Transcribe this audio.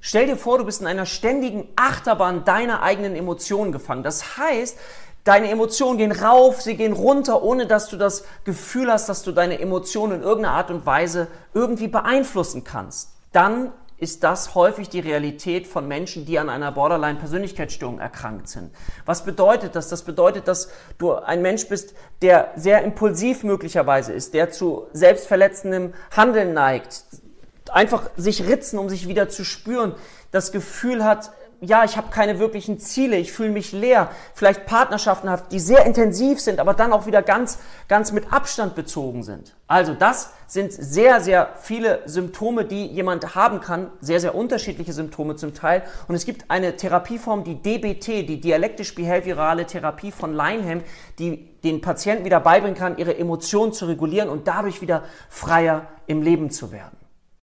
Stell dir vor, du bist in einer ständigen Achterbahn deiner eigenen Emotionen gefangen. Das heißt, deine Emotionen gehen rauf, sie gehen runter, ohne dass du das Gefühl hast, dass du deine Emotionen in irgendeiner Art und Weise irgendwie beeinflussen kannst. Dann ist das häufig die Realität von Menschen, die an einer Borderline-Persönlichkeitsstörung erkrankt sind. Was bedeutet das? Das bedeutet, dass du ein Mensch bist, der sehr impulsiv möglicherweise ist, der zu selbstverletzendem Handeln neigt, einfach sich ritzen, um sich wieder zu spüren, das Gefühl hat, ja, ich habe keine wirklichen Ziele, ich fühle mich leer, vielleicht Partnerschaften hat, die sehr intensiv sind, aber dann auch wieder ganz, ganz mit Abstand bezogen sind. Also das sind sehr, sehr viele Symptome, die jemand haben kann, sehr, sehr unterschiedliche Symptome zum Teil. Und es gibt eine Therapieform, die DBT, die dialektisch-behaviorale Therapie von Leinham, die den Patienten wieder beibringen kann, ihre Emotionen zu regulieren und dadurch wieder freier im Leben zu werden.